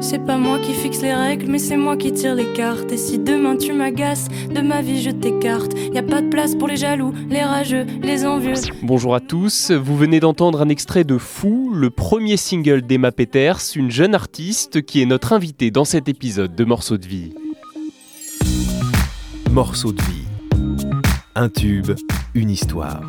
C'est pas moi qui fixe les règles, mais c'est moi qui tire les cartes. Et si demain tu m'agaces, de ma vie je t'écarte. Y a pas de place pour les jaloux, les rageux, les envieux. Bonjour à tous, vous venez d'entendre un extrait de Fou, le premier single d'Emma Peters, une jeune artiste qui est notre invitée dans cet épisode de Morceaux de vie. Morceaux de vie. Un tube, une histoire.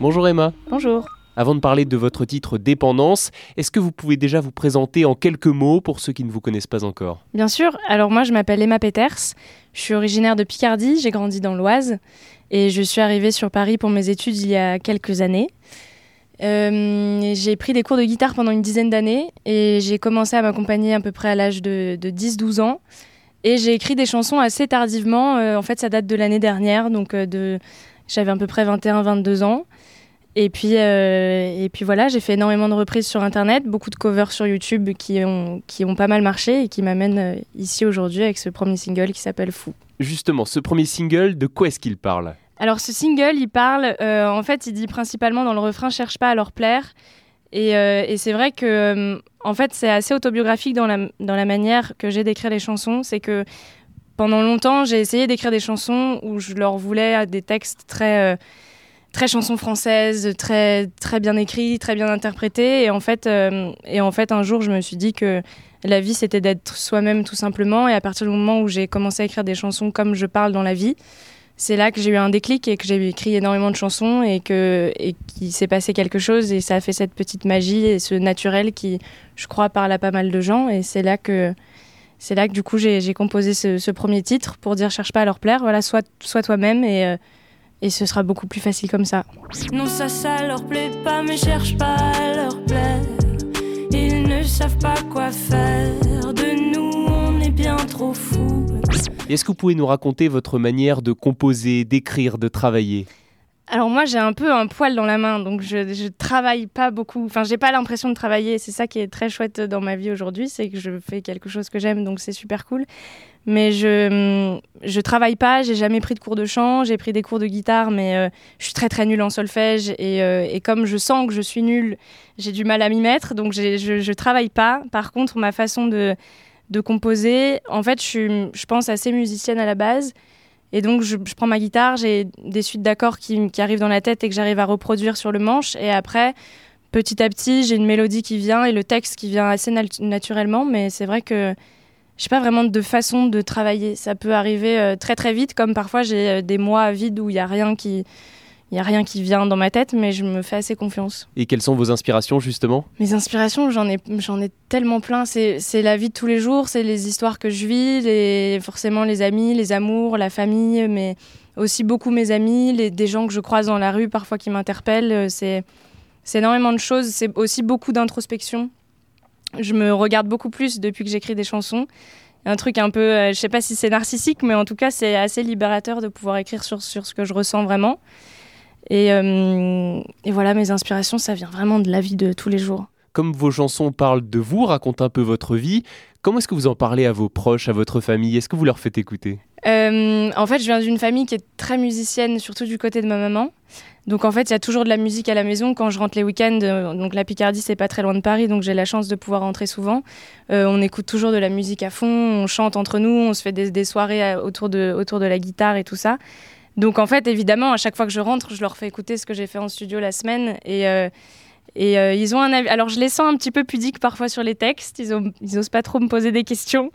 Bonjour Emma. Bonjour. Avant de parler de votre titre Dépendance, est-ce que vous pouvez déjà vous présenter en quelques mots pour ceux qui ne vous connaissent pas encore? Bien sûr. Alors moi, je m'appelle Emma Peters. Je suis originaire de Picardie. J'ai grandi dans l'Oise et je suis arrivée sur Paris pour mes études il y a quelques années. Euh, j'ai pris des cours de guitare pendant une dizaine d'années et j'ai commencé à m'accompagner à peu près à l'âge de, 10-12 ans. Et j'ai écrit des chansons assez tardivement. Euh, en fait, ça date de l'année dernière, donc euh, j'avais à peu près 21-22 ans. Et puis, euh, et puis voilà, j'ai fait énormément de reprises sur Internet, beaucoup de covers sur YouTube qui ont, qui ont pas mal marché et qui m'amènent euh, ici aujourd'hui avec ce premier single qui s'appelle Fou. Justement, ce premier single, de quoi est-ce qu'il parle? Alors ce single, il parle, euh, en fait, il dit principalement dans le refrain Cherche pas à leur plaire. Et, et c'est vrai que, en fait, c'est assez autobiographique dans la, dans la manière que j'ai d'écrire les chansons. C'est que pendant longtemps, j'ai essayé d'écrire des chansons où je leur voulais des textes très très chanson française, très très bien écrit, très bien interprété. Et en fait, euh, et en fait, un jour, je me suis dit que la vie, c'était d'être soi-même tout simplement. Et à partir du moment où j'ai commencé à écrire des chansons comme je parle dans la vie, c'est là que j'ai eu un déclic et que j'ai écrit énormément de chansons et que et qu'il s'est passé quelque chose et ça a fait cette petite magie et ce naturel qui, je crois, parle à pas mal de gens. Et c'est là que c'est là que du coup j'ai composé ce, premier titre pour dire cherche pas à leur plaire. Voilà, sois, sois toi-même et euh, et ce sera beaucoup plus facile comme ça. Non, ça, ça leur plaît pas, mais cherche pas à leur plaire. Ils ne savent pas quoi faire. De nous, on est bien trop fous. Est-ce que vous pouvez nous raconter votre manière de composer, d'écrire, de travailler? Alors moi j'ai un peu un poil dans la main, donc je, je travaille pas beaucoup. Enfin j'ai pas l'impression de travailler. C'est ça qui est très chouette dans ma vie aujourd'hui, c'est que je fais quelque chose que j'aime, donc c'est super cool. Mais je je travaille pas. J'ai jamais pris de cours de chant. J'ai pris des cours de guitare, mais euh, je suis très très nulle en solfège et, euh, et, comme je sens que je suis nulle, j'ai du mal à m'y mettre. Donc je, je travaille pas. Par contre ma façon de de composer, en fait je suis je pense assez musicienne à la base. Et donc, je, prends ma guitare, j'ai des suites d'accords qui, arrivent dans la tête et que j'arrive à reproduire sur le manche. Et après, petit à petit, j'ai une mélodie qui vient et le texte qui vient assez naturellement. Mais c'est vrai que je n'ai pas vraiment de façon de travailler. Ça peut arriver euh, très très vite, comme parfois j'ai euh, des mois vides où il n'y a rien qui il n'y a rien qui vient dans ma tête, mais je me fais assez confiance. Et quelles sont vos inspirations justement? Mes inspirations, j'en ai, j'en ai tellement plein. C'est, la vie de tous les jours, c'est les histoires que je vis, les, forcément les amis, les amours, la famille, mais aussi beaucoup mes amis, les, des gens que je croise dans la rue parfois qui m'interpellent. C'est, c'est énormément de choses. C'est aussi beaucoup d'introspection. Je me regarde beaucoup plus depuis que j'écris des chansons un truc un peu, euh, je sais pas si c'est narcissique, mais en tout cas, c'est assez libérateur de pouvoir écrire sur, sur ce que je ressens vraiment. Euh, et, voilà, mes inspirations, ça vient vraiment de la vie de tous les jours. Comme vos chansons parlent de vous, racontent un peu votre vie, comment est-ce que vous en parlez à vos proches, à votre famille? Est-ce que vous leur faites écouter? Euh, En fait, je viens d'une famille qui est très musicienne, surtout du côté de ma maman. Donc en fait, il y a toujours de la musique à la maison quand je rentre les week-ends. Euh, donc la Picardie, c'est pas très loin de Paris, donc j'ai la chance de pouvoir rentrer souvent. on écoute toujours de la musique à fond, on chante entre nous, on se fait des, des soirées autour de, autour de la guitare et tout ça. Donc en fait, évidemment, à chaque fois que je rentre, je leur fais écouter ce que j'ai fait en studio la semaine et euh, et euh, ils ont un avis. Alors je les sens un petit peu pudiques parfois sur les textes. Ils, ont, ils osent pas trop me poser des questions,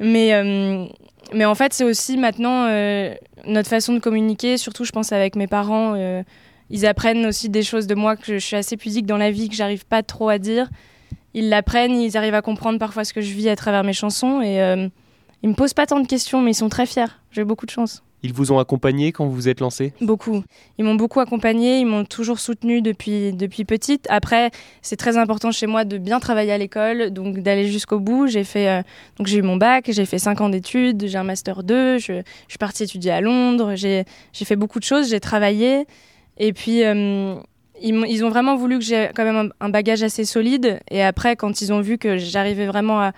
mais euh, mais en fait c'est aussi maintenant notre façon de communiquer. Surtout, je pense avec mes parents. ils apprennent aussi des choses de moi que je, suis assez pudique dans la vie que j'arrive pas trop à dire. Ils l'apprennent, ils arrivent à comprendre parfois ce que je vis à travers mes chansons et ils me posent pas tant de questions, mais ils sont très fiers. J'ai beaucoup de chance. Ils vous ont accompagné quand vous vous êtes lancé Beaucoup. Ils m'ont beaucoup accompagné, ils m'ont toujours soutenu depuis, depuis petite. Après, c'est très important chez moi de bien travailler à l'école, donc d'aller jusqu'au bout. J'ai fait, euh, donc j'ai eu mon bac, j'ai fait 5 ans d'études, j'ai un master 2, je, suis partie étudier à Londres, j'ai fait beaucoup de choses, j'ai travaillé. Et puis, euh, ils, ont vraiment voulu que j'ai quand même un bagage assez solide. Et après, quand ils ont vu que j'arrivais vraiment à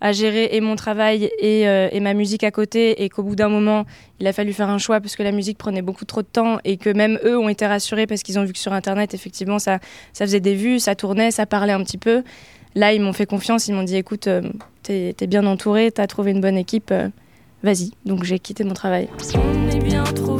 à gérer et mon travail et, euh, et ma musique à côté et qu'au bout d'un moment, il a fallu faire un choix parce que la musique prenait beaucoup trop de temps et que même eux ont été rassurés parce qu'ils ont vu que sur Internet, effectivement, ça, ça faisait des vues, ça tournait, ça parlait un petit peu. là, ils m'ont fait confiance. Ils m'ont dit écoute, t'es es bien entouré, t'as trouvé une bonne équipe, vas-y. Donc j'ai quitté mon travail. On est bien trop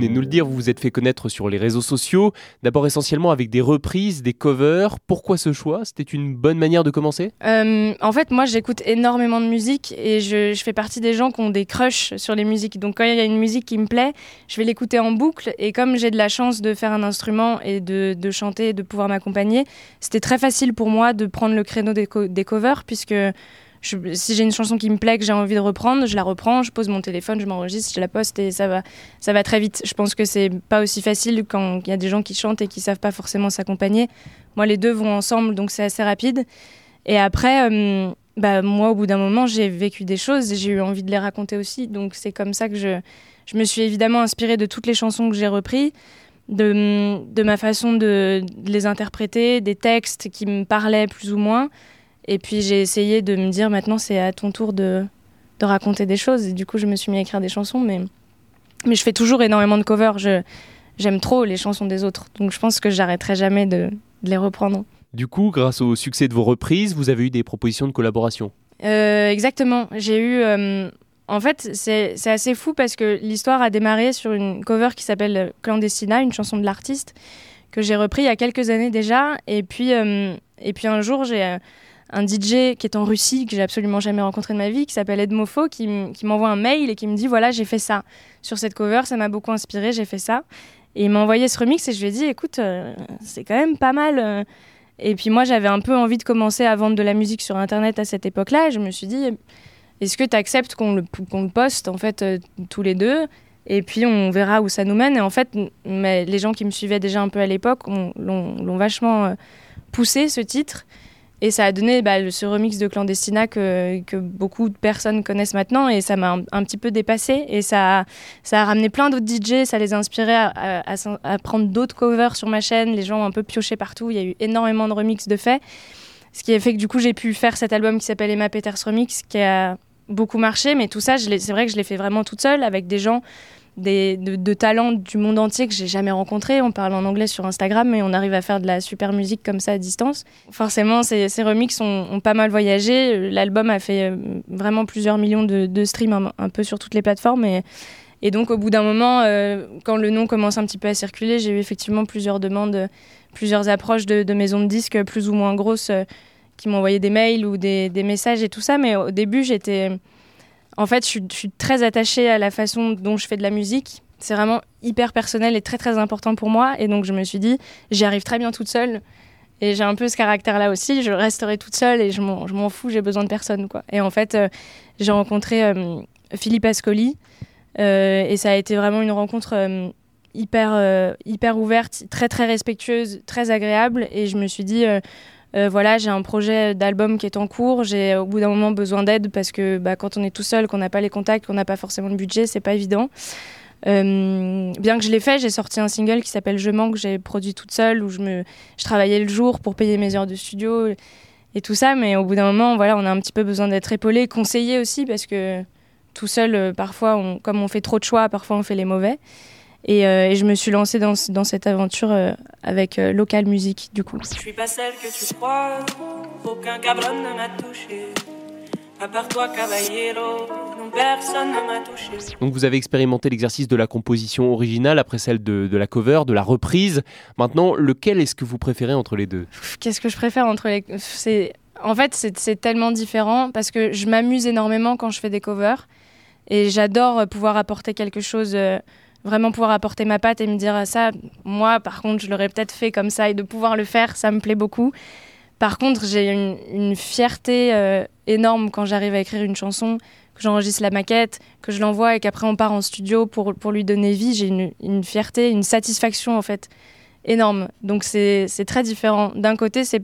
venez de nous le dire, vous vous êtes fait connaître sur les réseaux sociaux, d'abord essentiellement avec des reprises, des covers. Pourquoi ce choix? C'était une bonne manière de commencer? Euh, en fait, moi, j'écoute énormément de musique et je, je fais partie des gens qui ont des crushs sur les musiques. Donc, quand il y a une musique qui me plaît, je vais l'écouter en boucle. Et comme j'ai de la chance de faire un instrument et de, de chanter et de pouvoir m'accompagner, c'était très facile pour moi de prendre le créneau des, co- des covers puisque si j'ai une chanson qui me plaît, que j'ai envie de reprendre, je la reprends, je pose mon téléphone, je m'enregistre, je la poste et ça va, ça va très vite. Je pense que c'est pas aussi facile quand il y a des gens qui chantent et qui savent pas forcément s'accompagner. Moi, les deux vont ensemble, donc c'est assez rapide. Et après, euh, bah, moi, au bout d'un moment, j'ai vécu des choses et j'ai eu envie de les raconter aussi. Donc c'est comme ça que je, je me suis évidemment inspirée de toutes les chansons que j'ai reprises, de, de ma façon de les interpréter, des textes qui me parlaient plus ou moins. Et puis j'ai essayé de me dire maintenant c'est à ton tour de, de raconter des choses. Et du coup, je me suis mis à écrire des chansons, mais, mais je fais toujours énormément de covers. Je, j'aime trop les chansons des autres. Donc je pense que j'arrêterai jamais de, de les reprendre. Du coup, grâce au succès de vos reprises, vous avez eu des propositions de collaboration. Euh, exactement. J'ai eu. euh, en fait, c'est c'est assez fou parce que l'histoire a démarré sur une cover qui s'appelle Clandestina, une chanson de l'artiste, que j'ai repris il y a quelques années déjà. Et puis, euh, et puis un jour, j'ai un DJ qui est en Russie, que j'ai absolument jamais rencontré de ma vie, qui s'appelle Edmofo, qui, m'envoie un mail et qui me dit voilà, j'ai fait ça. Sur cette cover, ça m'a beaucoup inspiré, j'ai fait ça. Et il m'a envoyé ce remix et je lui ai dit écoute, euh, c'est quand même pas mal. euh. Et puis moi, j'avais un peu envie de commencer à vendre de la musique sur Internet à cette époque-là. Je me suis dit, est-ce que tu acceptes qu'on le, poste en fait euh, tous les deux? Et puis on verra où ça nous mène. Et en fait, mais les gens qui me suivaient déjà un peu à l'époque ont- l'ont vachement poussé ce titre. Et ça a donné bah, ce remix de Clandestina que, beaucoup de personnes connaissent maintenant. Et ça m'a un, petit peu dépassé. Et ça, a- ça a ramené plein d'autres DJ. Ça les a inspirés à, prendre d'autres covers sur ma chaîne. Les gens ont un peu pioché partout. Il y a eu énormément de remix de faits. Ce qui a fait que du coup, j'ai pu faire cet album qui s'appelle Emma Peters Remix, qui a beaucoup marché. Mais tout ça, c'est vrai que je l'ai fait vraiment toute seule avec des gens de, talents du monde entier que j'ai jamais rencontrés. On parle en anglais sur Instagram, mais on arrive à faire de la super musique comme ça à distance. Forcément, ces, ces remixes ont, pas mal voyagé. L'album a fait euh, vraiment plusieurs millions de, streams un, peu sur toutes les plateformes. Et, donc, au bout d'un moment, euh, quand le nom commence un petit peu à circuler, j'ai eu effectivement plusieurs demandes, plusieurs approches de, maisons de disques plus ou moins grosses euh, qui m'envoyaient des mails ou des messages et tout ça. Mais au début, j'étais. En fait, je suis, très attachée à la façon dont je fais de la musique. C'est vraiment hyper personnel et très très important pour moi. Et donc, je me suis dit, j'y arrive très bien toute seule. Et j'ai un peu ce caractère-là aussi. Je resterai toute seule et je m'en fous, j'ai besoin de personne. Quoi. Et en fait, euh, j'ai rencontré euh, Philippe Ascoli. euh, et ça a été vraiment une rencontre hyper, hyper ouverte, très très respectueuse, très agréable. Et je me suis dit, euh, voilà, j'ai un projet d'album qui est en cours. J'ai au bout d'un moment besoin d'aide parce que bah, quand on est tout seul, qu'on n'a pas les contacts, qu'on n'a pas forcément le budget, c'est pas évident. Euh, bien que je l'ai fait, j'ai sorti un single qui s'appelle Je manque, que j'ai produit toute seule, où je, travaillais le jour pour payer mes heures de studio et tout ça. Mais au bout d'un moment, voilà, on a un petit peu besoin d'être épaulé, conseillé aussi, parce que tout seul, euh, parfois, comme on fait trop de choix, parfois on fait les mauvais. Et, euh, et je me suis lancée dans, ce- dans cette aventure euh, avec euh, Local Music, du coup. Je suis pas celle que tu crois, aucun cabron ne m'a touché. À part toi, caballero, non personne ne m'a touché. Donc vous avez expérimenté l'exercice de la composition originale après celle de, de la cover, de la reprise. Maintenant, lequel est-ce que vous préférez entre les deux? Qu'est-ce que je préfère entre les. C'est... En fait, c'est, tellement différent parce que je m'amuse énormément quand je fais des covers et j'adore pouvoir apporter quelque chose, euh, vraiment pouvoir apporter ma patte et me dire ça, moi par contre, je l'aurais peut-être fait comme ça et de pouvoir le faire, ça me plaît beaucoup. Par contre, j'ai une, fierté euh, énorme quand j'arrive à écrire une chanson, que j'enregistre la maquette, que je l'envoie et qu'après on part en studio pour, pour lui donner vie. J'ai une, une fierté, une satisfaction en fait énorme. Donc c'est très différent. D'un côté, c'est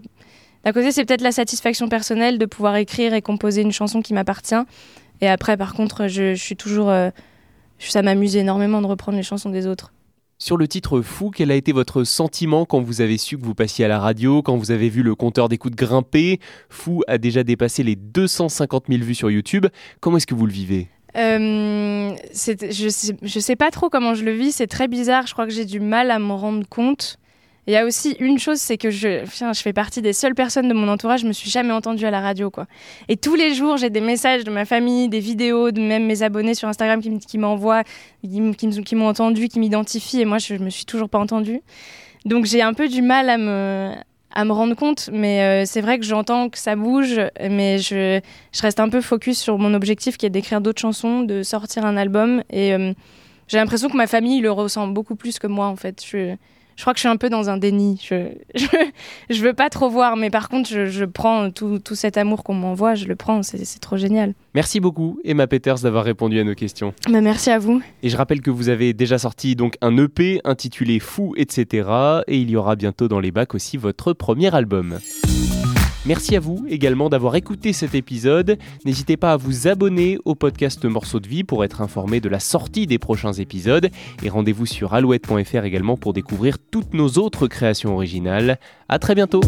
côté, c'est peut-être la satisfaction personnelle de pouvoir écrire et composer une chanson qui m'appartient. Et après, par contre, je, je suis toujours. euh, ça m'amuse énormément de reprendre les chansons des autres. Sur le titre Fou, quel a été votre sentiment quand vous avez su que vous passiez à la radio, quand vous avez vu le compteur d'écoute grimper Fou a déjà dépassé les 250 000 vues sur YouTube. Comment est-ce que vous le vivez? Euh, je, sais, je sais pas trop comment je le vis, c'est très bizarre, je crois que j'ai du mal à me rendre compte. Il y a aussi une chose, c'est que je, fais partie des seules personnes de mon entourage, je me suis jamais entendue à la radio, quoi. Et tous les jours, j'ai des messages de ma famille, des vidéos, de même mes abonnés sur Instagram qui, m'envoient, qui, m'ont entendu, qui m'identifient, et moi, je, me suis toujours pas entendue. Donc, j'ai un peu du mal à me, rendre compte, mais euh, c'est vrai que j'entends que ça bouge, mais je, reste un peu focus sur mon objectif qui est d'écrire d'autres chansons, de sortir un album, et euh, j'ai l'impression que ma famille le ressent beaucoup plus que moi, en fait. Je crois que je suis un peu dans un déni. Je, je, veux pas trop voir, mais par contre, je, prends tout, tout, cet amour qu'on m'envoie, je le prends, c'est trop génial. Merci beaucoup, Emma Peters, d'avoir répondu à nos questions. Bah, merci à vous. Et je rappelle que vous avez déjà sorti donc un EP intitulé Fou, etc. Et il y aura bientôt dans les bacs aussi votre premier album. Merci à vous également d'avoir écouté cet épisode. N'hésitez pas à vous abonner au podcast Morceaux de vie pour être informé de la sortie des prochains épisodes. Et rendez-vous sur alouette.fr également pour découvrir toutes nos autres créations originales. A très bientôt!